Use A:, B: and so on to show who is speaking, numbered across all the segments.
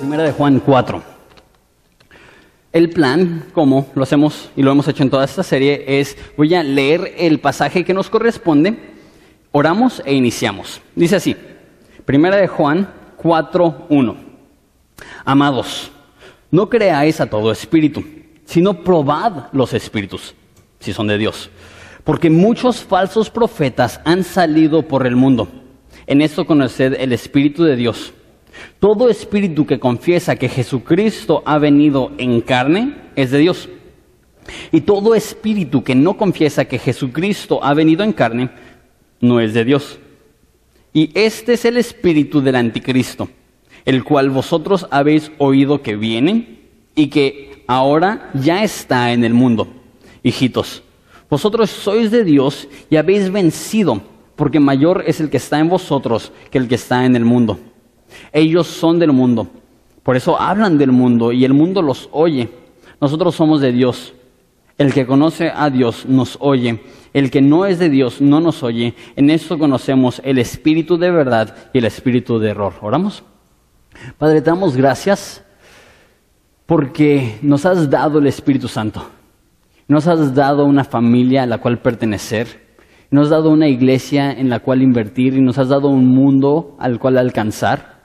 A: Primera de Juan 4. El plan, como lo hacemos y lo hemos hecho en toda esta serie, es voy a leer el pasaje que nos corresponde, oramos e iniciamos. Dice así, Primera de Juan 4.1. Amados, no creáis a todo espíritu, sino probad los espíritus, si son de Dios. Porque muchos falsos profetas han salido por el mundo. En esto conoced el Espíritu de Dios. Todo espíritu que confiesa que Jesucristo ha venido en carne es de Dios. Y todo espíritu que no confiesa que Jesucristo ha venido en carne no es de Dios. Y este es el espíritu del anticristo, el cual vosotros habéis oído que viene y que ahora ya está en el mundo. Hijitos, vosotros sois de Dios y habéis vencido, porque mayor es el que está en vosotros que el que está en el mundo. Ellos son del mundo, por eso hablan del mundo y el mundo los oye. Nosotros somos de Dios. El que conoce a Dios nos oye. El que no es de Dios no nos oye. En esto conocemos el espíritu de verdad y el espíritu de error. ¿Oramos? Padre, te damos gracias porque nos has dado el Espíritu Santo. Nos has dado una familia a la cual pertenecer. Nos has dado una iglesia en la cual invertir y nos has dado un mundo al cual alcanzar.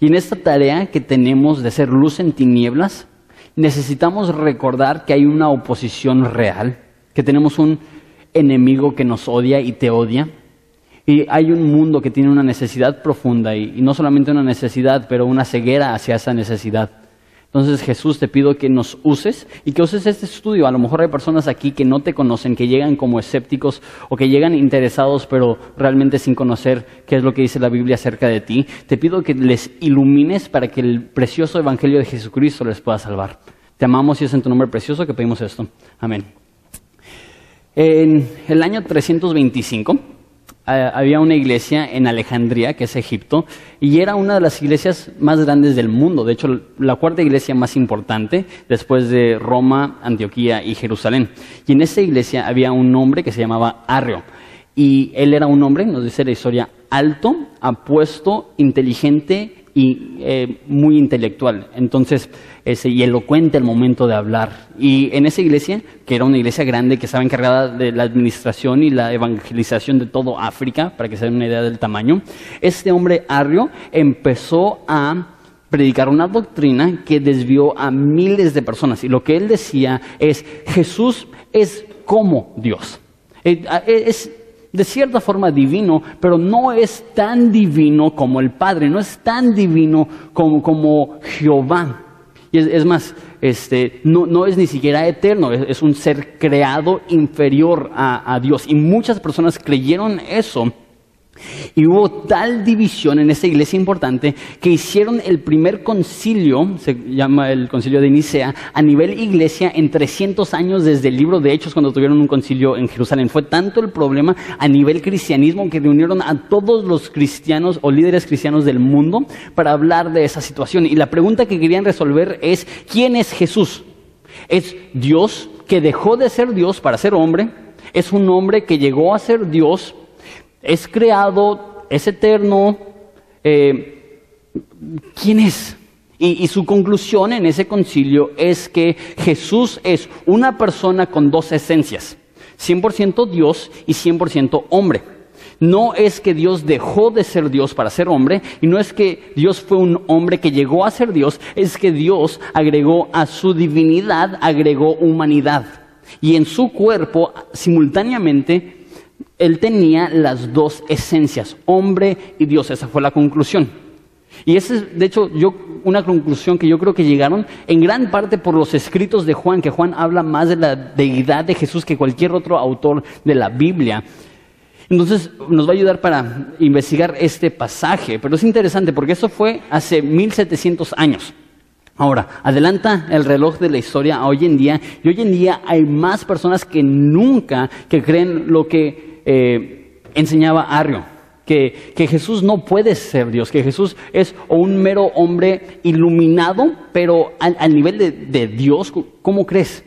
A: Y en esta tarea que tenemos de ser luz en tinieblas, necesitamos recordar que hay una oposición real, que tenemos un enemigo que nos odia y te odia. Y hay un mundo que tiene una necesidad profunda y, y no solamente una necesidad, pero una ceguera hacia esa necesidad. Entonces Jesús te pido que nos uses y que uses este estudio. A lo mejor hay personas aquí que no te conocen, que llegan como escépticos o que llegan interesados pero realmente sin conocer qué es lo que dice la Biblia acerca de ti. Te pido que les ilumines para que el precioso Evangelio de Jesucristo les pueda salvar. Te amamos y es en tu nombre precioso que pedimos esto. Amén. En el año 325 había una iglesia en Alejandría, que es Egipto, y era una de las iglesias más grandes del mundo. De hecho, la cuarta iglesia más importante después de Roma, Antioquía y Jerusalén. Y en esa iglesia había un hombre que se llamaba Arrio. Y él era un hombre, nos dice la historia, alto, apuesto, inteligente y eh, muy intelectual. Entonces, y elocuente al momento de hablar. Y en esa iglesia, que era una iglesia grande que estaba encargada de la administración y la evangelización de todo África, para que se den una idea del tamaño, este hombre Arrio empezó a predicar una doctrina que desvió a miles de personas. Y lo que él decía es, Jesús es como Dios. Eh, es de cierta forma divino, pero no es tan divino como el Padre, no es tan divino como, como Jehová. Y es, más, este, no, no, es ni siquiera eterno, es, un ser creado inferior a, a Dios. Y muchas personas creyeron eso y hubo tal división en esa iglesia importante que hicieron el primer concilio, se llama el concilio de Nicea, a nivel iglesia en 300 años desde el libro de Hechos cuando tuvieron un concilio en Jerusalén. Fue tanto el problema a nivel cristianismo que reunieron a todos los cristianos o líderes cristianos del mundo para hablar de esa situación. Y la pregunta que querían resolver es, ¿quién es Jesús? ¿Es Dios que dejó de ser Dios para ser hombre? ¿Es un hombre que llegó a ser Dios es creado, es eterno. Eh, ¿Quién es? Y, y, su conclusión en ese concilio es que Jesús es una persona con dos esencias, 100% Dios y 100% hombre. No es que Dios dejó de ser Dios para ser hombre, y no es que Dios fue un hombre que llegó a ser Dios, es que Dios agregó a su divinidad, agregó humanidad. Y en su cuerpo, simultáneamente, él tenía las dos esencias, hombre y Dios. Esa fue la conclusión. Y esa es, de hecho, yo, una conclusión que yo creo que llegaron en gran parte por los escritos de Juan, que Juan habla más de la deidad de Jesús que cualquier otro autor de la Biblia. Entonces nos va a ayudar para investigar este pasaje, pero es interesante porque eso fue hace 1700 años. Ahora, adelanta el reloj de la historia a hoy en día y hoy en día hay más personas que nunca que creen lo que eh, enseñaba Arrio, que, que, Jesús no puede ser Dios, que Jesús es un mero hombre iluminado, pero al, nivel de, Dios, ¿cómo crees?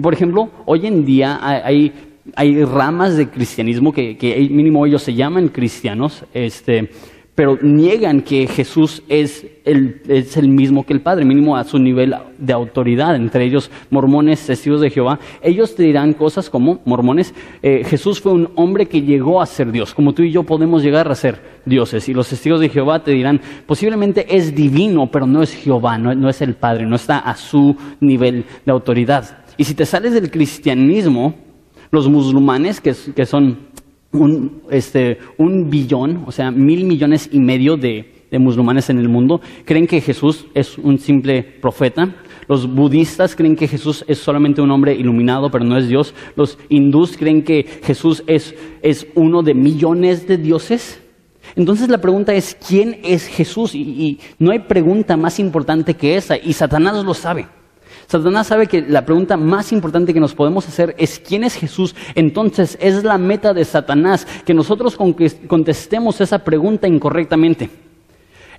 A: Por ejemplo, hoy en día hay, hay ramas de cristianismo que, que, mínimo ellos se llaman cristianos, este, pero niegan que Jesús es el, es el, mismo que el Padre, mínimo a su nivel de autoridad, entre ellos mormones, testigos de Jehová. Ellos te dirán cosas como, mormones, eh, Jesús fue un hombre que llegó a ser Dios, como tú y yo podemos llegar a ser dioses. Y los testigos de Jehová te dirán, posiblemente es divino, pero no es Jehová, no, no es el Padre, no está a su nivel de autoridad. Y si te sales del cristianismo, los musulmanes, que, que son un, este, un billón, o sea, mil millones y medio de, musulmanes en el mundo, creen que Jesús es un simple profeta. Los budistas creen que Jesús es solamente un hombre iluminado, pero no es Dios. Los hindús creen que Jesús es, es uno de millones de dioses. Entonces la pregunta es, ¿quién es Jesús? y no hay pregunta más importante que esa, y Satanás lo sabe. Satanás sabe que la pregunta más importante que nos podemos hacer es ¿quién es Jesús? Entonces es la meta de Satanás que nosotros contestemos esa pregunta incorrectamente.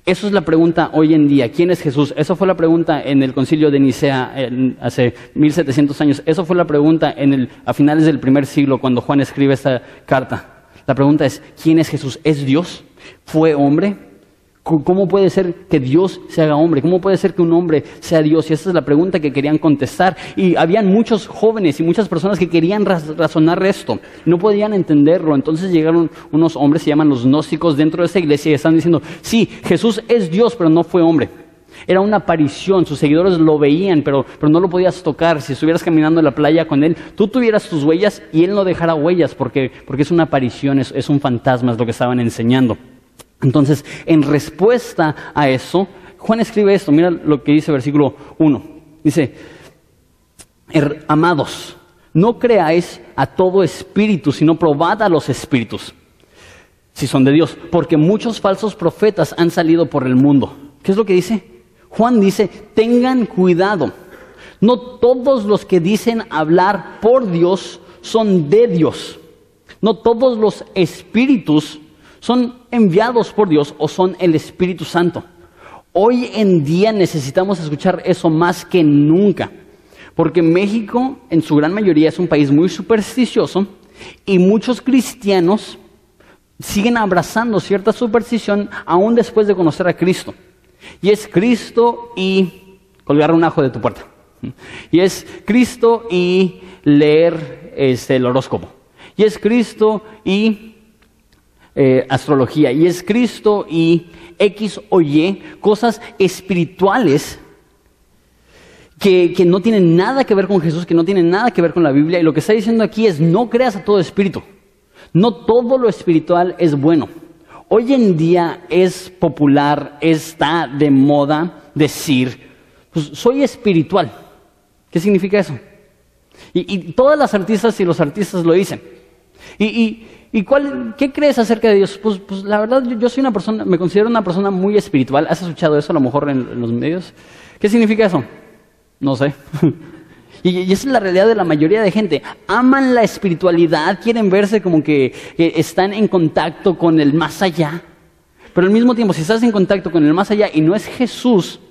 A: Eso es la pregunta hoy en día. ¿Quién es Jesús? Eso fue la pregunta en el concilio de Nicea hace 1700 años. Eso fue la pregunta a finales del primer siglo cuando Juan escribe esta carta. La pregunta es, ¿quién es Jesús? ¿Es Dios? ¿Fue hombre? ¿Cómo puede ser que Dios se haga hombre? ¿Cómo puede ser que un hombre sea Dios? Y esa es la pregunta que querían contestar. Y habían muchos jóvenes y muchas personas que querían razonar esto. No podían entenderlo. Entonces llegaron unos hombres, se llaman los gnósticos, dentro de esa iglesia y están diciendo, sí, Jesús es Dios, pero no fue hombre. Era una aparición, sus seguidores lo veían, pero, pero no lo podías tocar. Si estuvieras caminando en la playa con él, tú tuvieras tus huellas y él no dejara huellas porque, porque es una aparición, es, es un fantasma, es lo que estaban enseñando. Entonces, en respuesta a eso, Juan escribe esto, mira lo que dice versículo 1. Dice, amados, no creáis a todo espíritu, sino probad a los espíritus, si son de Dios, porque muchos falsos profetas han salido por el mundo. ¿Qué es lo que dice? Juan dice, tengan cuidado. No todos los que dicen hablar por Dios son de Dios. No todos los espíritus son enviados por Dios o son el Espíritu Santo. Hoy en día necesitamos escuchar eso más que nunca, porque México en su gran mayoría es un país muy supersticioso y muchos cristianos siguen abrazando cierta superstición aún después de conocer a Cristo. Y es Cristo y colgar un ajo de tu puerta. Y es Cristo y leer este, el horóscopo. Y es Cristo y eh, astrología, y es Cristo y X o Y, cosas espirituales que, que, no tienen nada que ver con Jesús, que no tienen nada que ver con la Biblia. Y lo que está diciendo aquí es, no creas a todo espíritu. No todo lo espiritual es bueno. Hoy en día es popular, está de moda decir, pues soy espiritual. ¿Qué significa eso? Y, todas las artistas y los artistas lo dicen. y ¿Y cuál, qué crees acerca de Dios? Pues, pues la verdad, yo, soy una persona, me considero una persona muy espiritual. ¿Has escuchado eso a lo mejor en, los medios? ¿Qué significa eso? No sé. y, esa es la realidad de la mayoría de gente. Aman la espiritualidad, quieren verse como que, están en contacto con el más allá. Pero al mismo tiempo, si estás en contacto con el más allá y no es Jesús,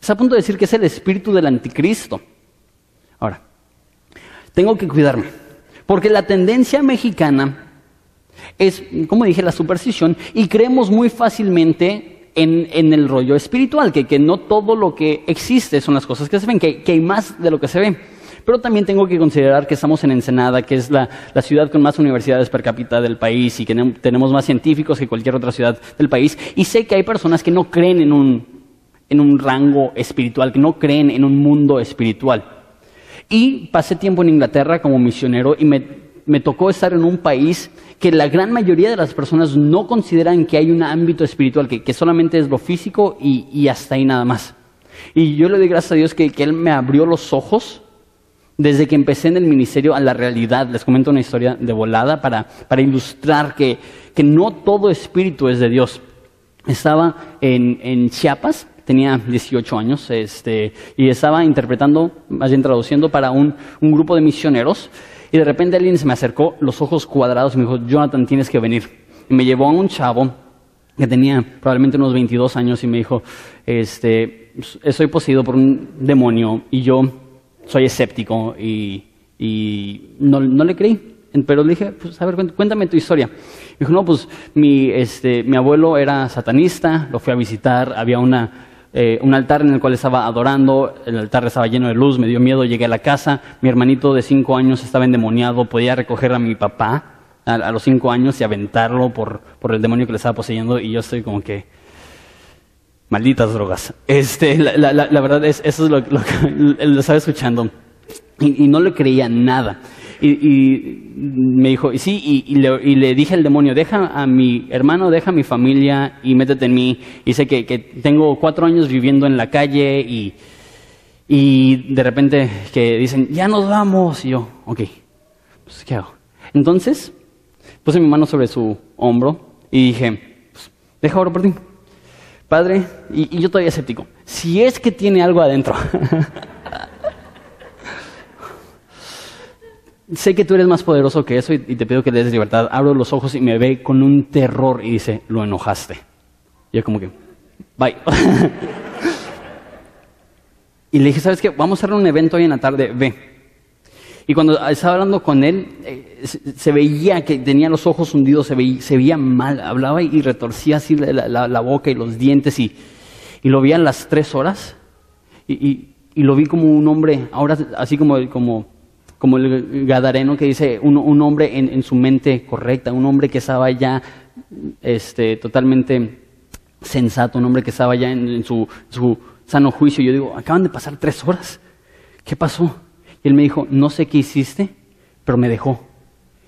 A: está a punto de decir que es el espíritu del anticristo. Ahora, tengo que cuidarme. Porque la tendencia mexicana es, como dije, la superstición y creemos muy fácilmente en, el rollo espiritual, que, no todo lo que existe son las cosas que se ven, que, hay más de lo que se ve. Pero también tengo que considerar que estamos en Ensenada, que es la, ciudad con más universidades per cápita del país y que tenemos más científicos que cualquier otra ciudad del país. Y sé que hay personas que no creen en un, en un rango espiritual, que no creen en un mundo espiritual. Y pasé tiempo en Inglaterra como misionero y me me tocó estar en un país que la gran mayoría de las personas no consideran que hay un ámbito espiritual, que, solamente es lo físico y, hasta ahí nada más. Y yo le doy gracias a Dios que, Él me abrió los ojos desde que empecé en el ministerio a la realidad. Les comento una historia de volada para, ilustrar que, no todo espíritu es de Dios. Estaba en, Chiapas, tenía 18 años, este, y estaba interpretando, más bien traduciendo para un, un grupo de misioneros y de repente alguien se me acercó, los ojos cuadrados, y me dijo, Jonathan, tienes que venir. Y me llevó a un chavo que tenía probablemente unos 22 años y me dijo, este, soy poseído por un demonio y yo soy escéptico y, no, le creí. Pero le dije, pues a ver, cuéntame tu historia. Dijo, no, pues mi, este, mi abuelo era satanista, lo fui a visitar, había una, eh, un altar en el cual estaba adorando, el altar estaba lleno de luz, me dio miedo, llegué a la casa, mi hermanito de cinco años estaba endemoniado, podía recoger a mi papá a, los cinco años y aventarlo por, por el demonio que le estaba poseyendo y yo estoy como que, malditas drogas. Este, la, la, la verdad es, eso es lo, que lo estaba escuchando y, y no le creía nada. Y, me dijo, y sí, y, le, dije al demonio, deja a mi hermano, deja a mi familia y métete en mí. Y sé que, tengo cuatro años viviendo en la calle y, y de repente que dicen, ya nos vamos. Y yo, ok, pues ¿qué hago? Entonces puse mi mano sobre su hombro y dije, pues, deja ahora por ti. Padre, y, y yo todavía escéptico, si es que tiene algo adentro. sé que tú eres más poderoso que eso y, te pido que des libertad. Abro los ojos y me ve con un terror y dice, lo enojaste. Y yo como que, bye. y le dije, ¿sabes qué? Vamos a hacer un evento hoy en la tarde, ve. Y cuando estaba hablando con él, eh, se, veía que tenía los ojos hundidos, se veía, mal, hablaba y retorcía así la, boca y los dientes y, lo vi a las tres horas y, y, lo vi como un hombre, ahora así como, como como el Gadareno que dice un, hombre en, su mente correcta, un hombre que estaba ya este, totalmente sensato, un hombre que estaba ya en, su, sano juicio. Yo digo, acaban de pasar tres horas. ¿Qué pasó? Y él me dijo, no sé qué hiciste, pero me dejó.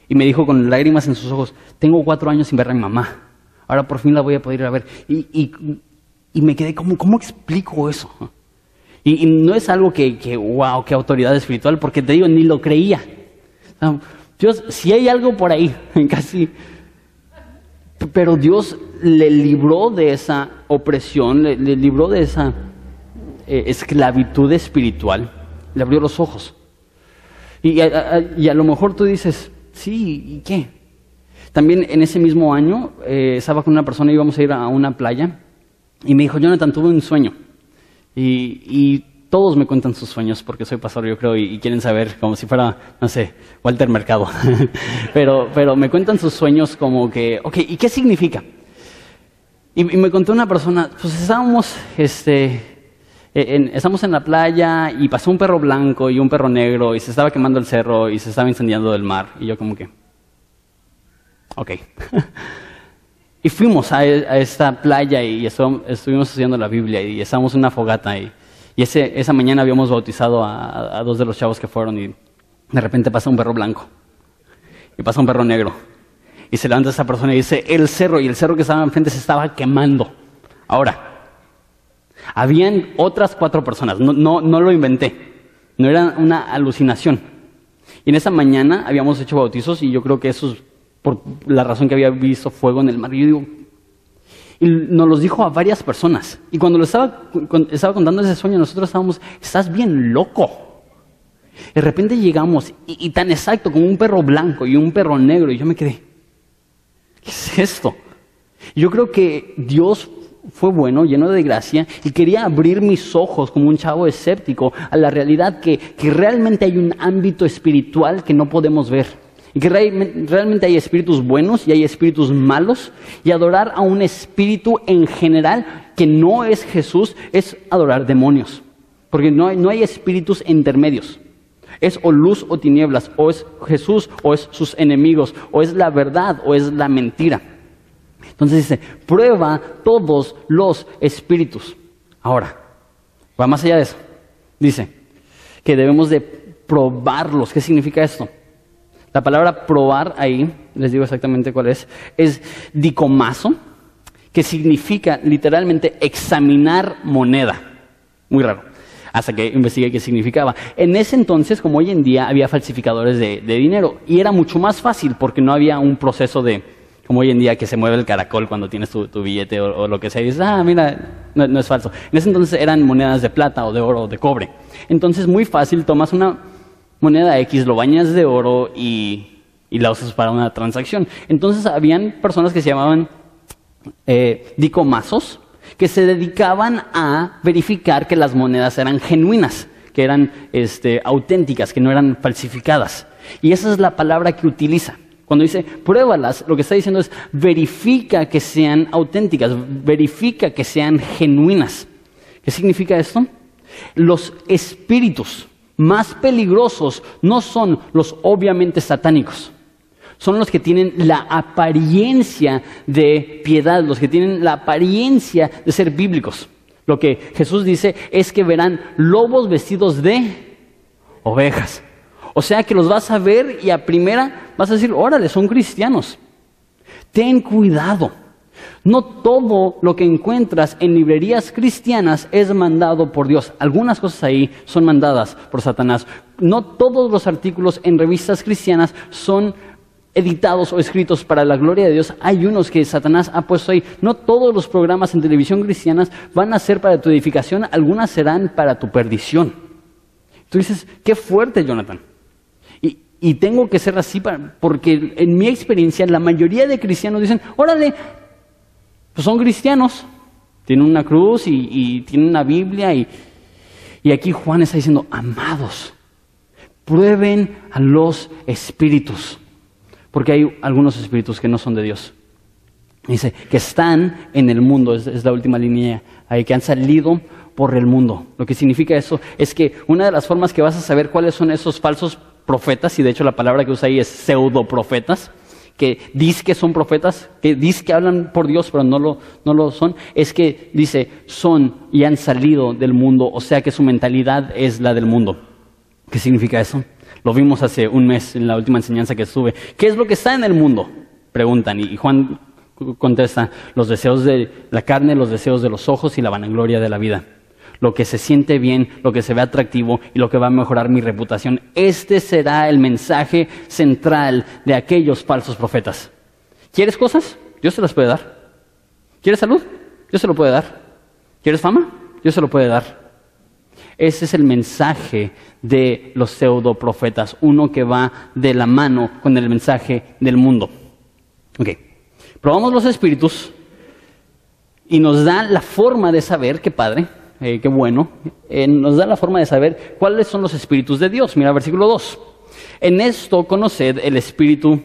A: Y me dijo con lágrimas en sus ojos, tengo cuatro años sin ver a mi mamá. Ahora por fin la voy a poder ir a ver. Y, y, me quedé como, ¿cómo explico eso? Y, no es algo que, wow, qué autoridad espiritual, porque te digo, ni lo creía. Dios, si hay algo por ahí, casi. Pero Dios le libró de esa opresión, le, libró de esa eh, esclavitud espiritual, le abrió los ojos. Y a, lo mejor tú dices, sí, ¿y qué? También en ese mismo año eh, estaba con una persona, íbamos a ir a una playa, y me dijo, Jonathan, tuve un sueño. Y, todos me cuentan sus sueños porque soy pastor, yo creo, y, quieren saber, como si fuera, no sé, Walter Mercado. pero, pero me cuentan sus sueños como que, ok, ¿y qué significa? Y, me contó una persona, pues estábamos, este, e, en, estamos en la playa y pasó un perro blanco y un perro negro y se estaba quemando el cerro y se estaba incendiando el mar. Y yo como que, ok. Y fuimos a, esta playa y estuvimos estudiando la Biblia y estábamos en una fogata. Y, esa mañana habíamos bautizado a, dos de los chavos que fueron y de repente pasa un perro blanco y pasa un perro negro. Y se levanta esa persona y dice, el cerro, y el cerro que estaba enfrente se estaba quemando. Ahora, habían otras cuatro personas, no, no, no lo inventé, no era una alucinación. Y en esa mañana habíamos hecho bautizos y yo creo que esos por la razón que había visto fuego en el mar. Y yo digo, y nos los dijo a varias personas. Y cuando lo estaba, estaba contando ese sueño, nosotros estábamos, estás bien loco. De repente llegamos, y, tan exacto, como un perro blanco y un perro negro, y yo me quedé, ¿qué es esto? Yo creo que Dios fue bueno, lleno de gracia, y quería abrir mis ojos como un chavo escéptico a la realidad que, que realmente hay un ámbito espiritual que no podemos ver y realmente hay espíritus buenos y hay espíritus malos, y adorar a un espíritu en general que no es Jesús es adorar demonios, porque no hay, no hay espíritus intermedios. Es o luz o tinieblas, o es Jesús o es sus enemigos, o es la verdad o es la mentira. Entonces dice, prueba todos los espíritus. Ahora, va más allá de eso. Dice que debemos de probarlos. ¿Qué significa esto? La palabra probar ahí, les digo exactamente cuál es, es dicomazo, que significa literalmente examinar moneda. Muy raro. Hasta que investigué qué significaba. En ese entonces, como hoy en día, había falsificadores de, dinero. Y era mucho más fácil porque no había un proceso de, como hoy en día, que se mueve el caracol cuando tienes tu, billete o, lo que sea. Y dices, ah, mira, no, no es falso. En ese entonces eran monedas de plata o de oro o de cobre. Entonces, muy fácil, tomas una moneda X, lo bañas de oro y, la usas para una transacción. Entonces habían personas que se llamaban eh, dicomazos que se dedicaban a verificar que las monedas eran genuinas, que eran este, auténticas, que no eran falsificadas. Y esa es la palabra que utiliza. Cuando dice pruébalas, lo que está diciendo es verifica que sean auténticas, verifica que sean genuinas. ¿Qué significa esto? Los espíritus más peligrosos no son los obviamente satánicos, son los que tienen la apariencia de piedad, los que tienen la apariencia de ser bíblicos. Lo que Jesús dice es que verán lobos vestidos de ovejas. O sea que los vas a ver y a primera vas a decir, órale, son cristianos. Ten cuidado. No todo lo que encuentras en librerías cristianas es mandado por Dios. Algunas cosas ahí son mandadas por Satanás. No todos los artículos en revistas cristianas son editados o escritos para la gloria de Dios. Hay unos que Satanás ha puesto ahí. No todos los programas en televisión cristianas van a ser para tu edificación, algunas serán para tu perdición. Tú dices, qué fuerte, Jonathan. Y tengo que ser así porque en mi experiencia la mayoría de cristianos dicen, órale, pues son cristianos, tienen una cruz y, tienen una Biblia y, y aquí Juan está diciendo, amados, prueben a los espíritus, porque hay algunos espíritus que no son de Dios. Dice, que están en el mundo, es, la última línea ahí, que han salido por el mundo. Lo que significa eso es que una de las formas que vas a saber cuáles son esos falsos profetas, y de hecho la palabra que usa ahí es pseudoprofetas, que dice que son profetas, que dice que hablan por Dios, pero no lo, no lo son, es que dice son y han salido del mundo, o sea que su mentalidad es la del mundo. ¿Qué significa eso? Lo vimos hace un mes en la última enseñanza que estuve. ¿Qué es lo que está en el mundo? Preguntan, y Juan contesta, los deseos de la carne, los deseos de los ojos y la vanagloria de la vida lo que se siente bien, lo que se ve atractivo y lo que va a mejorar mi reputación. Este será el mensaje central de aquellos falsos profetas. ¿Quieres cosas? Dios se las puede dar. ¿Quieres salud? Dios se lo puede dar. ¿Quieres fama? Dios se lo puede dar. Ese es el mensaje de los pseudo profetas, uno que va de la mano con el mensaje del mundo. Ok, probamos los espíritus y nos da la forma de saber que Padre, eh, qué bueno, eh, nos da la forma de saber cuáles son los espíritus de Dios. Mira, versículo 2. En esto conoced el espíritu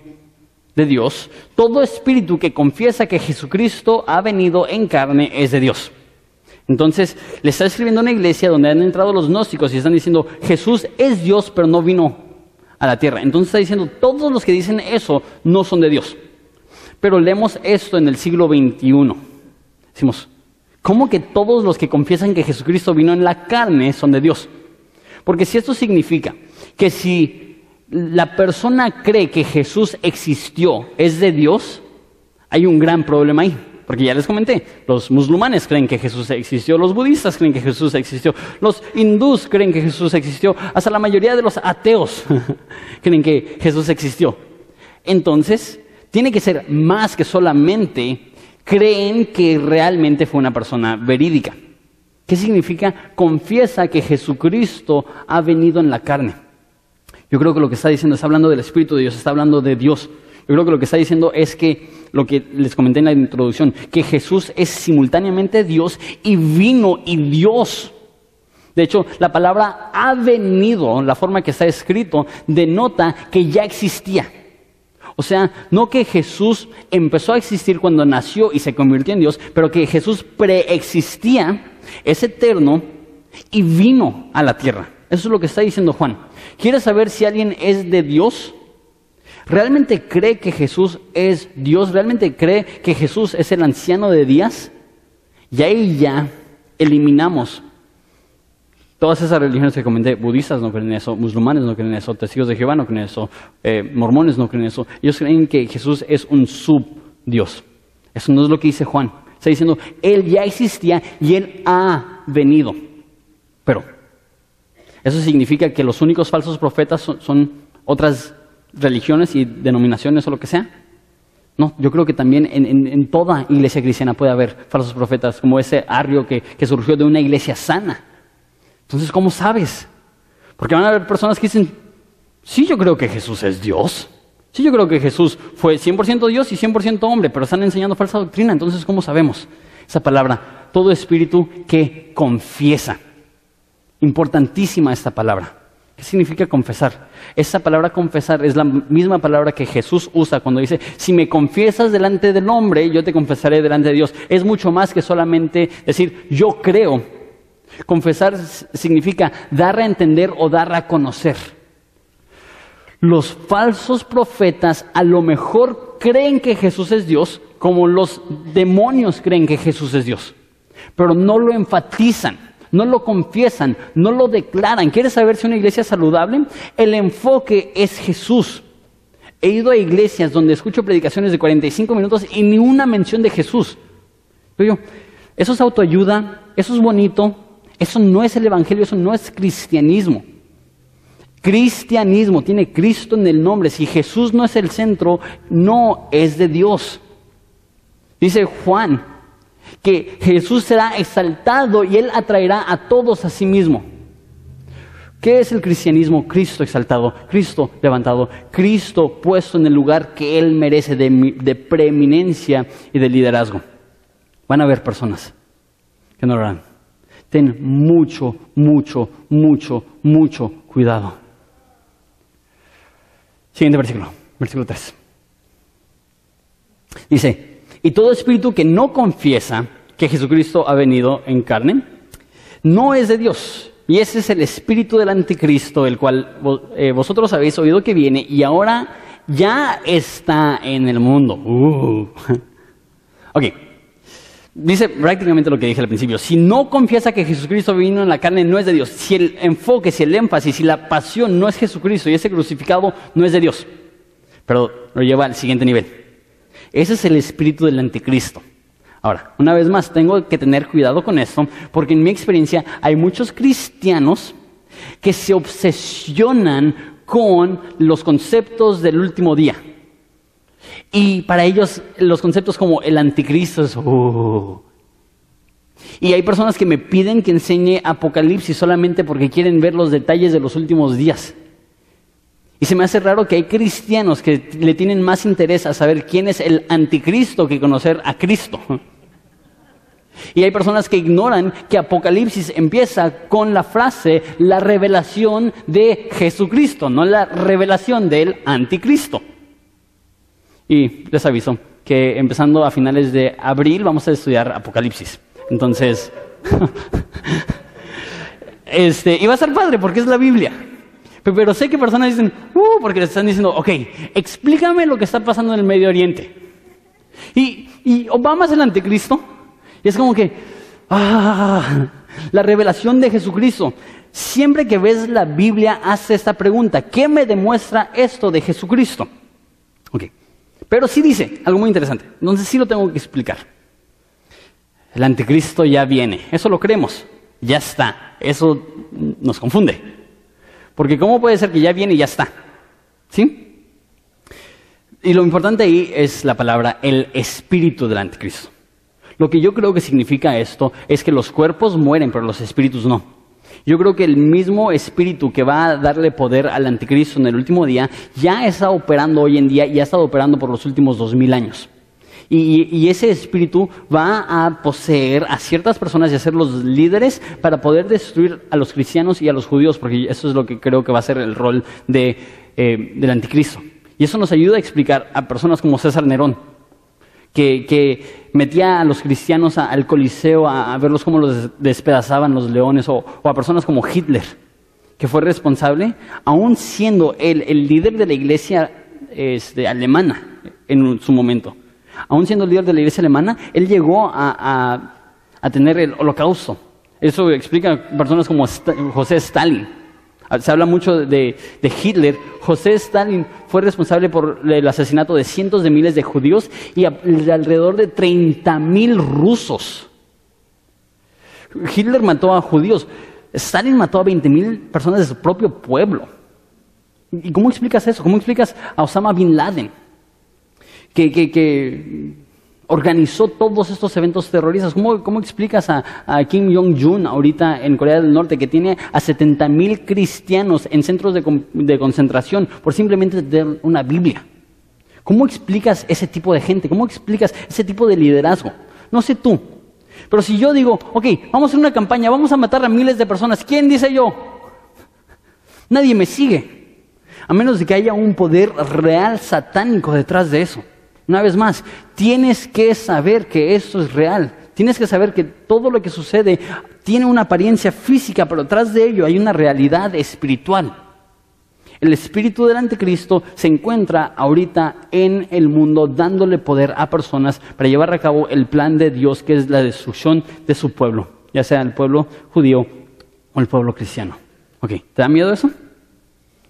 A: de Dios. Todo espíritu que confiesa que Jesucristo ha venido en carne es de Dios. Entonces, le está escribiendo una iglesia donde han entrado los gnósticos y están diciendo, Jesús es Dios, pero no vino a la tierra. Entonces está diciendo, todos los que dicen eso no son de Dios. Pero leemos esto en el siglo XXI. Decimos, ¿Cómo que todos los que confiesan que Jesucristo vino en la carne son de Dios? Porque si esto significa que si la persona cree que Jesús existió, es de Dios, hay un gran problema ahí. Porque ya les comenté, los musulmanes creen que Jesús existió, los budistas creen que Jesús existió, los hindús creen que Jesús existió, hasta la mayoría de los ateos creen que Jesús existió. Entonces, tiene que ser más que solamente creen que realmente fue una persona verídica. ¿Qué significa? Confiesa que Jesucristo ha venido en la carne. Yo creo que lo que está diciendo está hablando del Espíritu de Dios, está hablando de Dios. Yo creo que lo que está diciendo es que, lo que les comenté en la introducción, que Jesús es simultáneamente Dios y vino y Dios. De hecho, la palabra ha venido, la forma que está escrito, denota que ya existía. O sea, no que Jesús empezó a existir cuando nació y se convirtió en Dios, pero que Jesús preexistía, es eterno y vino a la tierra. Eso es lo que está diciendo Juan. ¿Quieres saber si alguien es de Dios? ¿Realmente cree que Jesús es Dios? ¿Realmente cree que Jesús es el anciano de días? Y ahí ya eliminamos Todas esas religiones que comenté, budistas no creen eso, musulmanes no creen eso, testigos de Jehová no creen eso, eh, mormones no creen eso. Ellos creen que Jesús es un subdios. Eso no es lo que dice Juan. Está diciendo, Él ya existía y Él ha venido. Pero, ¿eso significa que los únicos falsos profetas son, otras religiones y denominaciones o lo que sea? No, yo creo que también en, toda iglesia cristiana puede haber falsos profetas, como ese arrio que surgió de una iglesia sana. Entonces, ¿cómo sabes? Porque van a haber personas que dicen, sí, yo creo que Jesús es Dios. Sí, yo creo que Jesús fue 100% Dios y 100% hombre, pero están enseñando falsa doctrina. Entonces, ¿cómo sabemos? Esa palabra, todo espíritu que confiesa. Importantísima esta palabra. ¿Qué significa confesar? Esa palabra confesar es la misma palabra que Jesús usa cuando dice, si me confiesas delante del hombre, yo te confesaré delante de Dios. Es mucho más que solamente decir, yo creo. Confesar significa dar a entender o dar a conocer. Los falsos profetas a lo mejor creen que Jesús es Dios, como los demonios creen que Jesús es Dios, pero no lo enfatizan no lo confiesan, no lo declaran. ¿Quieres saber si una iglesia es saludable? El enfoque es Jesús. He ido a iglesias donde escucho predicaciones de 45 minutos y ni una mención de Jesús. Yo, eso es autoayuda, eso es bonito, eso no es el Evangelio, eso no es cristianismo. Cristianismo tiene Cristo en el nombre. Si Jesús no es el centro, no es de Dios. Dice Juan, que Jesús será exaltado y Él atraerá a todos a sí mismo. ¿Qué es el cristianismo? Cristo exaltado, Cristo levantado, Cristo puesto en el lugar que Él merece de, preeminencia y de liderazgo. Van a haber personas que no lo harán. Ten mucho, mucho, mucho, mucho cuidado. Siguiente versículo, versículo 3. Dice, y todo espíritu que no confiesa que Jesucristo ha venido en carne, no es de Dios. Y ese es el espíritu del anticristo, el cual eh, vosotros habéis oído que viene y ahora ya está en el mundo. Uh. Ok. Dice prácticamente lo que dije al principio. Si no confiesa que Jesucristo vino en la carne, no es de Dios. Si el enfoque, si el énfasis, si la pasión no es Jesucristo y ese crucificado no es de Dios. Pero lo lleva al siguiente nivel. Ese es el espíritu del anticristo. Ahora, una vez más, tengo que tener cuidado con esto, porque en mi experiencia hay muchos cristianos que se obsesionan con los conceptos del último día. Y para ellos los conceptos como el anticristo es... Uh. Y hay personas que me piden que enseñe Apocalipsis solamente porque quieren ver los detalles de los últimos días. Y se me hace raro que hay cristianos que le tienen más interés a saber quién es el anticristo que conocer a Cristo. Y hay personas que ignoran que Apocalipsis empieza con la frase la revelación de Jesucristo, no la revelación del anticristo. Y les aviso que empezando a finales de abril vamos a estudiar Apocalipsis. Entonces, este, y va a ser padre porque es la Biblia. Pero sé que personas dicen, uh, porque les están diciendo, ok, explícame lo que está pasando en el Medio Oriente. Y, y Obama es el anticristo. Y es como que, ah, la revelación de Jesucristo. Siempre que ves la Biblia, hace esta pregunta, ¿qué me demuestra esto de Jesucristo? Pero sí dice algo muy interesante, entonces sí lo tengo que explicar. El anticristo ya viene, eso lo creemos, ya está, eso nos confunde. Porque ¿cómo puede ser que ya viene y ya está? ¿Sí? Y lo importante ahí es la palabra el espíritu del anticristo. Lo que yo creo que significa esto es que los cuerpos mueren, pero los espíritus no. Yo creo que el mismo espíritu que va a darle poder al anticristo en el último día ya está operando hoy en día y ha estado operando por los últimos dos mil años. Y, ese espíritu va a poseer a ciertas personas y a ser los líderes para poder destruir a los cristianos y a los judíos, porque eso es lo que creo que va a ser el rol de, eh, del anticristo. Y eso nos ayuda a explicar a personas como César Nerón, que, metía a los cristianos al Coliseo a, verlos cómo los despedazaban los leones, o, a personas como Hitler, que fue responsable, aún siendo él el líder de la iglesia este, alemana en su momento aún siendo líder de la iglesia alemana, él llegó a, tener el holocausto. Eso explica personas como José Stalin. Ah, se habla mucho de, Hitler. José Stalin fue responsable por el asesinato de cientos de miles de judíos y de alrededor de 30 mil rusos. Hitler mató a judíos. Stalin mató a 20 mil personas de su propio pueblo. ¿Y cómo explicas eso? ¿Cómo explicas a Osama Bin Laden? que, organizó todos estos eventos terroristas. ¿Cómo, explicas a, Kim Jong-un ahorita en Corea del Norte que tiene a 70 mil cristianos en centros de, concentración por simplemente tener una Biblia? ¿Cómo explicas ese tipo de gente? ¿Cómo explicas ese tipo de liderazgo? No sé tú. Pero si yo digo, ok, vamos a hacer una campaña, vamos a matar a miles de personas, ¿quién dice yo? Nadie me sigue. A menos de que haya un poder real satánico detrás de eso. Una vez más, tienes que saber que esto es real. Tienes que saber que todo lo que sucede tiene una apariencia física, pero detrás de ello hay una realidad espiritual. El espíritu del anticristo se encuentra ahorita en el mundo dándole poder a personas para llevar a cabo el plan de Dios que es la destrucción de su pueblo, ya sea el pueblo judío o el pueblo cristiano. Ok, ¿te da miedo eso?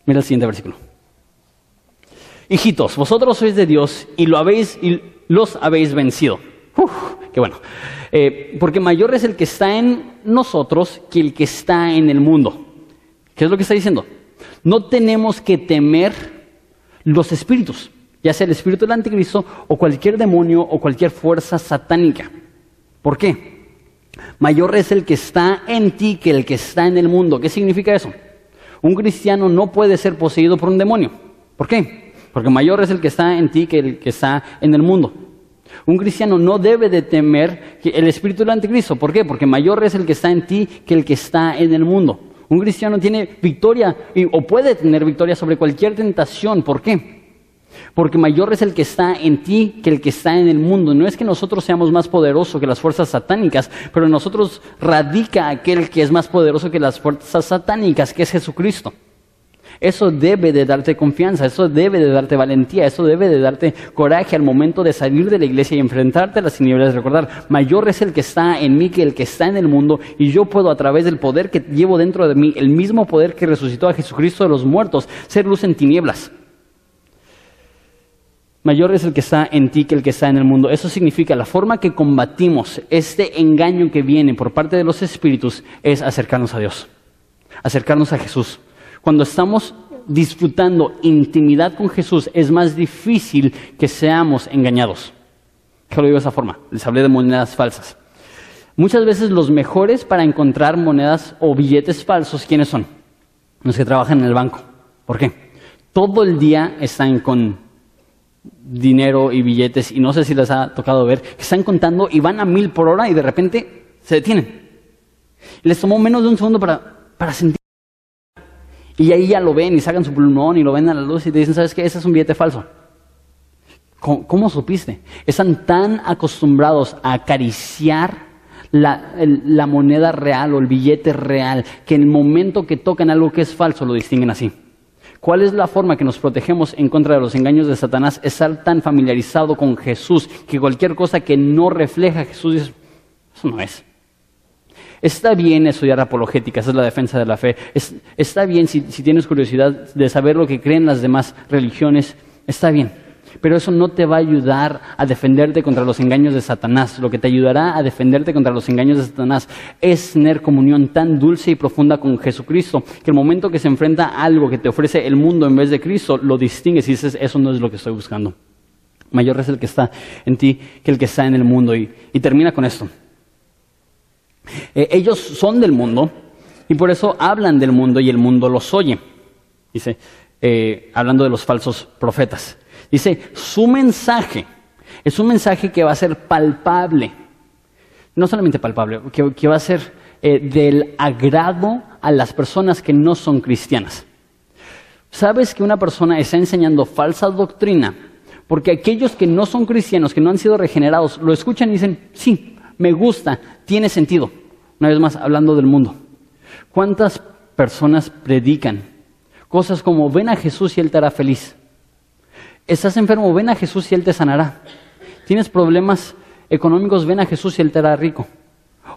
A: Mira el siguiente versículo. Hijitos, vosotros sois de Dios y lo habéis los habéis vencido. Uf, qué bueno. Eh, porque mayor es el que está en nosotros que el que está en el mundo. ¿Qué es lo que está diciendo? No tenemos que temer los espíritus, ya sea el espíritu del anticristo o cualquier demonio o cualquier fuerza satánica. ¿Por qué? Mayor es el que está en ti que el que está en el mundo. ¿Qué significa eso? Un cristiano no puede ser poseído por un demonio. ¿Por qué? Porque mayor es el que está en ti que el que está en el mundo. Un cristiano no debe de temer el espíritu del anticristo. ¿Por qué? Porque mayor es el que está en ti que el que está en el mundo. Un cristiano tiene victoria o puede tener victoria sobre cualquier tentación. ¿Por qué? Porque mayor es el que está en ti que el que está en el mundo. No es que nosotros seamos más poderosos que las fuerzas satánicas, pero en nosotros radica aquel que es más poderoso que las fuerzas satánicas, que es Jesucristo. Eso debe de darte confianza, eso debe de darte valentía, eso debe de darte coraje al momento de salir de la iglesia y enfrentarte a las tinieblas. Recordar, mayor es el que está en mí que el que está en el mundo y yo puedo a través del poder que llevo dentro de mí, el mismo poder que resucitó a Jesucristo de los muertos, ser luz en tinieblas. Mayor es el que está en ti que el que está en el mundo. Eso significa la forma que combatimos este engaño que viene por parte de los espíritus es acercarnos a Dios, acercarnos a Jesús. Cuando estamos disfrutando intimidad con Jesús, es más difícil que seamos engañados. Que lo digo de esa forma. Les hablé de monedas falsas. Muchas veces los mejores para encontrar monedas o billetes falsos, ¿quiénes son? Los que trabajan en el banco. ¿Por qué? Todo el día están con dinero y billetes, y no sé si les ha tocado ver, que están contando y van a mil por hora y de repente se detienen. Les tomó menos de un segundo para, para sentir y ahí ya lo ven y sacan su pulmón y lo ven a la luz y te dicen, ¿sabes qué? Ese es un billete falso. ¿Cómo, supiste? Están tan acostumbrados a acariciar la, la, moneda real o el billete real que en el momento que tocan algo que es falso lo distinguen así. ¿Cuál es la forma que nos protegemos en contra de los engaños de Satanás? Estar tan familiarizado con Jesús que cualquier cosa que no refleja Jesús, eso no es. Está bien estudiar apologética, es la defensa de la fe. está bien si, tienes curiosidad de saber lo que creen las demás religiones, está bien. Pero eso no te va a ayudar a defenderte contra los engaños de Satanás. Lo que te ayudará a defenderte contra los engaños de Satanás es tener comunión tan dulce y profunda con Jesucristo, que el momento que se enfrenta a algo que te ofrece el mundo en vez de Cristo, lo distingues y dices, eso no es lo que estoy buscando. Mayor es el que está en ti que el que está en el mundo. y termina con esto. Eh, ellos son del mundo y por eso hablan del mundo y el mundo los oye. Dice, eh, hablando de los falsos profetas. Dice, su mensaje es un mensaje que va a ser palpable. No solamente palpable, que, va a ser eh, del agrado a las personas que no son cristianas. ¿Sabes que una persona está enseñando falsa doctrina? Porque aquellos que no son cristianos, que no han sido regenerados, lo escuchan y dicen, sí, me gusta, tiene sentido. Una vez más, hablando del mundo. ¿Cuántas personas predican cosas como ven a Jesús y Él te hará feliz? Estás enfermo, ven a Jesús y Él te sanará. Tienes problemas económicos, ven a Jesús y Él te hará rico.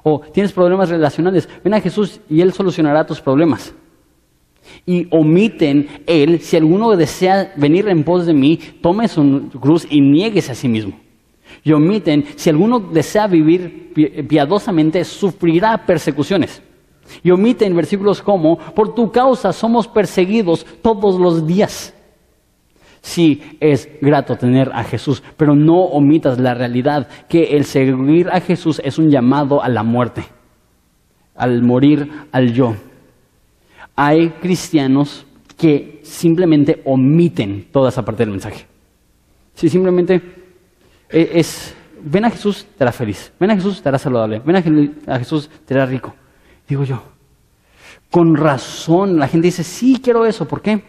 A: O tienes problemas relacionales, ven a Jesús y Él solucionará tus problemas. Y omiten Él, si alguno desea venir en pos de mí, tome su cruz y nieguese a sí mismo y omiten, si alguno desea vivir piadosamente, sufrirá persecuciones. Y omiten versículos como, por tu causa somos perseguidos todos los días. Sí, es grato tener a Jesús, pero no omitas la realidad que el seguir a Jesús es un llamado a la muerte, al morir al yo. Hay cristianos que simplemente omiten toda esa parte del mensaje. Si simplemente eh, es, ven a Jesús, te hará feliz. Ven a Jesús, te hará saludable. Ven a, Jesús, te hará rico. Digo yo, Con razón, la gente dice, sí, quiero eso. ¿Por qué?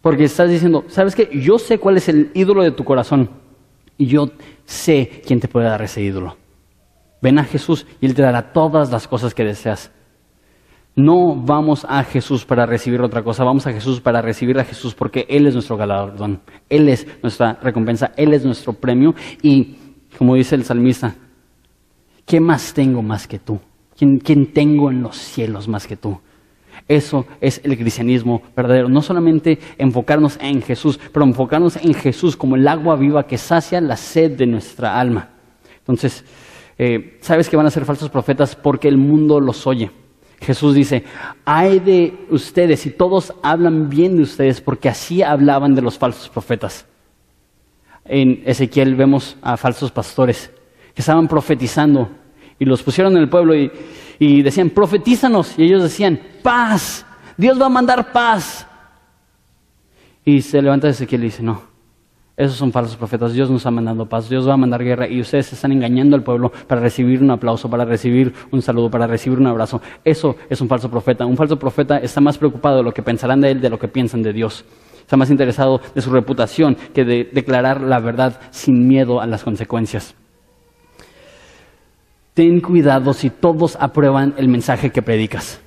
A: Porque estás diciendo, ¿sabes qué? Yo sé cuál es el ídolo de tu corazón y yo sé quién te puede dar ese ídolo. Ven a Jesús y Él te dará todas las cosas que deseas. No vamos a Jesús para recibir otra cosa, vamos a Jesús para recibir a Jesús porque Él es nuestro galardón, Él es nuestra recompensa, Él es nuestro premio y, como dice el salmista, ¿qué más tengo más que tú? ¿Quién, tengo en los cielos más que tú? Eso es el cristianismo verdadero. No solamente enfocarnos en Jesús, pero enfocarnos en Jesús como el agua viva que sacia la sed de nuestra alma. Entonces, eh, sabes que van a ser falsos profetas porque el mundo los oye. Jesús dice, hay de ustedes y todos hablan bien de ustedes porque así hablaban de los falsos profetas. En Ezequiel vemos a falsos pastores que estaban profetizando y los pusieron en el pueblo y, y decían, profetízanos. Y ellos decían, paz, Dios va a mandar paz. Y se levanta Ezequiel y dice, no, esos son falsos profetas. Dios nos está mandando paz, Dios va a mandar guerra y ustedes están engañando al pueblo para recibir un aplauso, para recibir un saludo, para recibir un abrazo. Eso es un falso profeta. Un falso profeta está más preocupado de lo que pensarán de él, de lo que piensan de Dios. Está más interesado de su reputación que de declarar la verdad sin miedo a las consecuencias. Ten cuidado si todos aprueban el mensaje que predicas.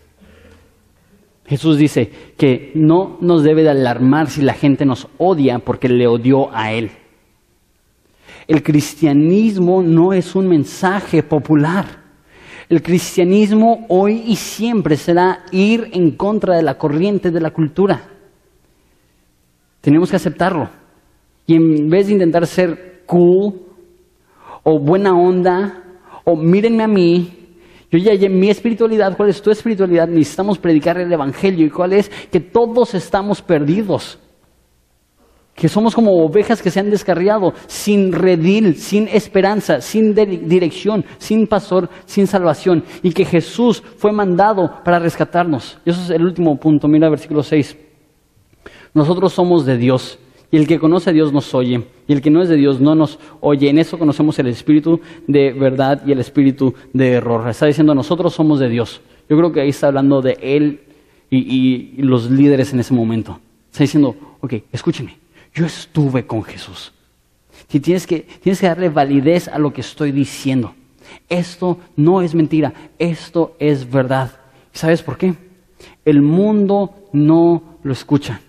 A: Jesús dice que no nos debe de alarmar si la gente nos odia porque le odió a Él. El cristianismo no es un mensaje popular. El cristianismo hoy y siempre será ir en contra de la corriente de la cultura. Tenemos que aceptarlo. Y en vez de intentar ser cool o buena onda o mírenme a mí, yo ya en mi espiritualidad, ¿cuál es tu espiritualidad? Necesitamos predicar el Evangelio. ¿Y cuál es? Que todos estamos perdidos. Que somos como ovejas que se han descarriado, sin redil, sin esperanza, sin dirección, sin pastor, sin salvación. Y que Jesús fue mandado para rescatarnos. Y eso es el último punto. Mira versículo 6. Nosotros somos de Dios y el que conoce a Dios nos oye, y el que no es de Dios no nos oye. En eso conocemos el espíritu de verdad y el espíritu de error. Está diciendo, nosotros somos de Dios. Yo creo que ahí está hablando de Él y, los líderes en ese momento. Está diciendo, ok, escúcheme, yo estuve con Jesús. Si tienes que, tienes que darle validez a lo que estoy diciendo. Esto no es mentira, esto es verdad. ¿Sabes por qué? El mundo no lo escucha.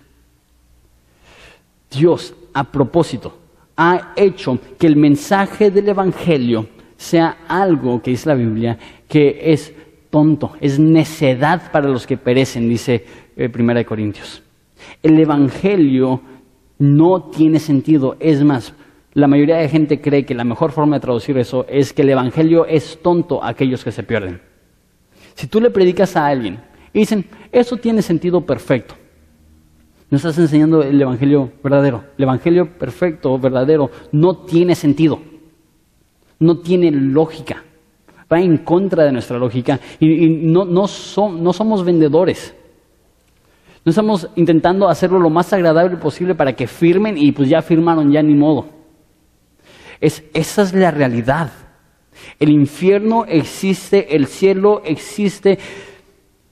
A: Dios, a propósito, ha hecho que el mensaje del Evangelio sea algo que dice la Biblia, que es tonto, es necedad para los que perecen, dice eh, Primera de Corintios. El Evangelio no tiene sentido, es más, la mayoría de gente cree que la mejor forma de traducir eso es que el Evangelio es tonto a aquellos que se pierden. Si tú le predicas a alguien y dicen, eso tiene sentido perfecto, no estás enseñando el Evangelio verdadero. El Evangelio perfecto, verdadero, no tiene sentido. No tiene lógica. Va en contra de nuestra lógica y, no, no, somos vendedores. No estamos intentando hacerlo lo más agradable posible para que firmen y pues ya firmaron, ya ni modo. Es, esa es la realidad. El infierno existe, el cielo existe,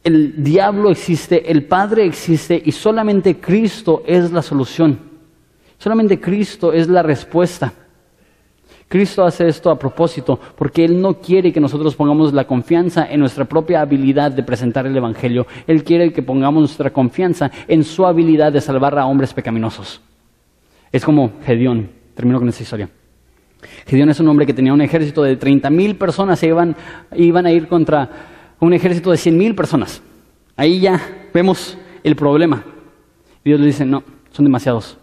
A: el diablo existe, el Padre existe y solamente Cristo es la solución. Solamente Cristo es la respuesta. Cristo hace esto a propósito porque Él no quiere que nosotros pongamos la confianza en nuestra propia habilidad de presentar el Evangelio. Él quiere que pongamos nuestra confianza en su habilidad de salvar a hombres pecaminosos. Es como Gedeón. Termino con esta historia. Gedeón es un hombre que tenía un ejército de 30 mil personas e iban, iban a ir contra un ejército de 100 mil personas. Ahí ya vemos el problema. Dios le dice, no, son demasiados.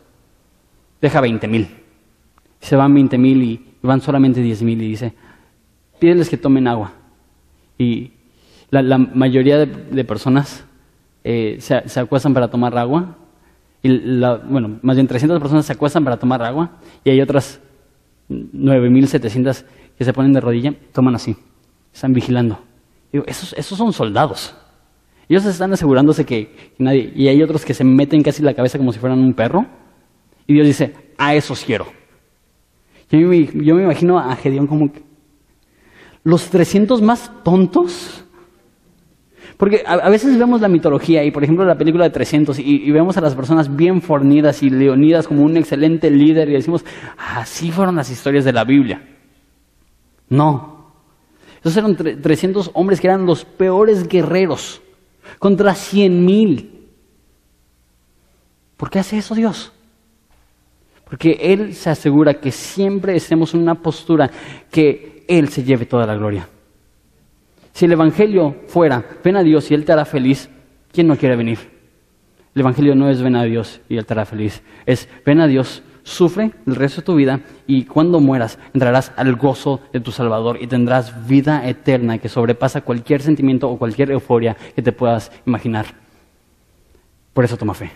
A: Deja 20 mil. Se van 20 mil y van solamente 10 mil y dice, pídeles que tomen agua. Y la, mayoría de, personas eh, se, se, acuestan para tomar agua. Y la, bueno, más bien 300 personas se acuestan para tomar agua. Y hay otras 9.700 que se ponen de rodilla, toman así. Están vigilando esos, son soldados. Ellos están asegurándose que, nadie... Y hay otros que se meten casi la cabeza como si fueran un perro. Y Dios dice, a esos quiero. Yo me, yo me imagino a Gedeón como... los 300 más tontos. Porque a, veces vemos la mitología y, por ejemplo, la película de 300 y, vemos a las personas bien fornidas y leonidas como un excelente líder y decimos, así fueron las historias de la Biblia. No. Esos eran 300 hombres que eran los peores guerreros contra 100 mil. ¿Por qué hace eso Dios? Porque Él se asegura que siempre estemos en una postura que Él se lleve toda la gloria. Si el Evangelio fuera, ven a Dios y Él te hará feliz, ¿quién no quiere venir? El Evangelio no es ven a Dios y Él te hará feliz. Es ven a Dios, sufre el resto de tu vida y cuando mueras entrarás al gozo de tu Salvador y tendrás vida eterna que sobrepasa cualquier sentimiento o cualquier euforia que te puedas imaginar. Por eso toma fe.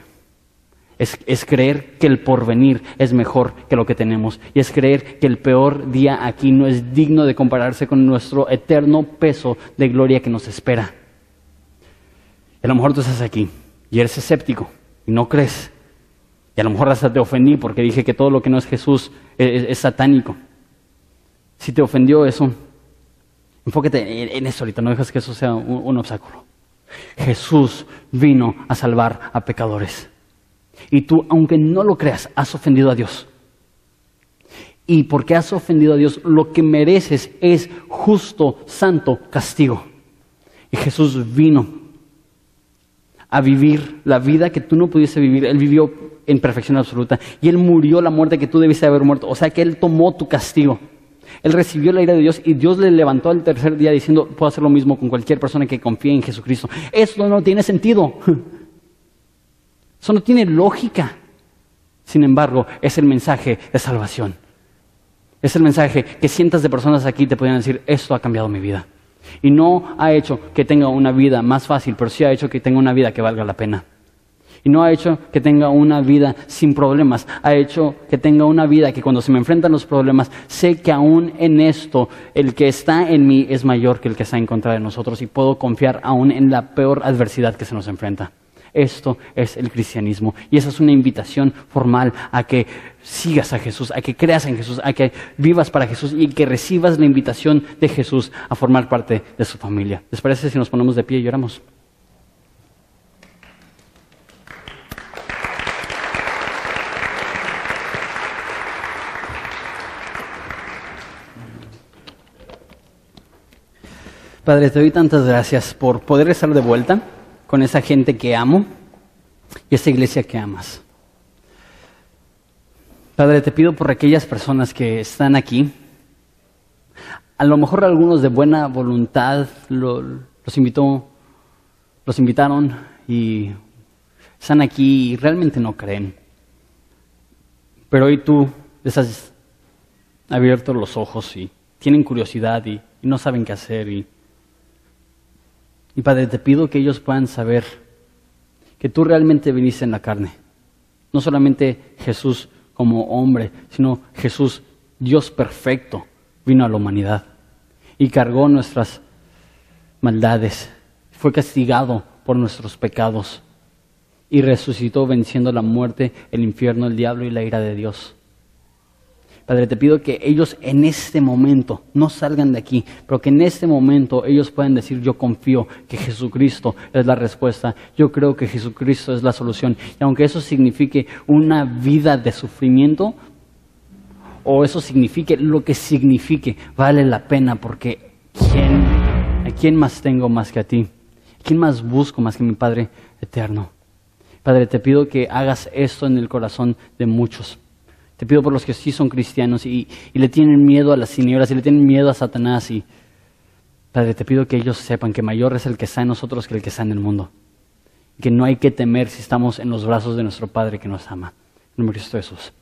A: Es, creer que el porvenir es mejor que lo que tenemos. Y es creer que el peor día aquí no es digno de compararse con nuestro eterno peso de gloria que nos espera. a lo mejor tú estás aquí y eres escéptico y no crees. Y a lo mejor hasta te ofendí porque dije que todo lo que no es Jesús es, satánico. Si te ofendió eso, enfóquate en, eso ahorita, no dejes que eso sea un obstáculo. Jesús vino a salvar a pecadores. Y tú, aunque no lo creas, has ofendido a Dios. Y porque has ofendido a Dios, lo que mereces es justo, santo castigo. Y Jesús vino a vivir la vida que tú no pudiese vivir. Él vivió en perfección absoluta. Y Él murió la muerte que tú debiste haber muerto. O sea que Él tomó tu castigo. Él recibió la ira de Dios y Dios le levantó al tercer día diciendo, puedo hacer lo mismo con cualquier persona que confíe en Jesucristo. Eso no tiene sentido. Eso no tiene lógica. Sin embargo, es el mensaje de salvación. Es el mensaje que cientos de personas aquí te pueden decir, esto ha cambiado mi vida. Y no ha hecho que tenga una vida más fácil, pero sí ha hecho que tenga una vida que valga la pena. Y no ha hecho que tenga una vida sin problemas, ha hecho que tenga una vida que cuando se me enfrentan los problemas, sé que aún en esto el que está en mí es mayor que el que está en contra de nosotros y puedo confiar aún en la peor adversidad que se nos enfrenta. Esto es el cristianismo. Y esa es una invitación formal a que sigas a Jesús, a que creas en Jesús, a que vivas para Jesús y que recibas la invitación de Jesús a formar parte de su familia. ¿Les parece si nos ponemos de pie y lloramos? Padre, te doy tantas gracias por poder estar de vuelta con esa gente que amo y esa iglesia que amas. Padre, te pido por aquellas personas que están aquí. A lo mejor algunos de buena voluntad los invitó, los invitaron y están aquí y realmente no creen. Pero hoy tú les has abierto los ojos y tienen curiosidad y, y no saben qué hacer y y Padre, te pido que ellos puedan saber que tú realmente viniste en la carne. No solamente Jesús como hombre, sino Jesús, Dios perfecto, vino a la humanidad y cargó nuestras maldades. Fue castigado por nuestros pecados y resucitó venciendo la muerte, el infierno, el diablo y la ira de Dios. Padre, te pido que ellos en este momento no salgan de aquí, pero que en este momento ellos puedan decir, yo confío que Jesucristo es la respuesta, yo creo que Jesucristo es la solución. Y aunque eso signifique una vida de sufrimiento, o eso signifique lo que signifique, vale la pena porque ¿quién, ¿a quién más tengo más que a ti? ¿Quién más busco más que mi Padre eterno? Padre, te pido que hagas esto en el corazón de muchos. Te pido por los que sí son cristianos y, le tienen miedo a las tinieblas y le tienen miedo a Satanás. Y, Padre, te pido que ellos sepan que mayor es el que está en nosotros que el que está en el mundo. Que no hay que temer si estamos en los brazos de nuestro Padre que nos ama. En nombre de Jesús.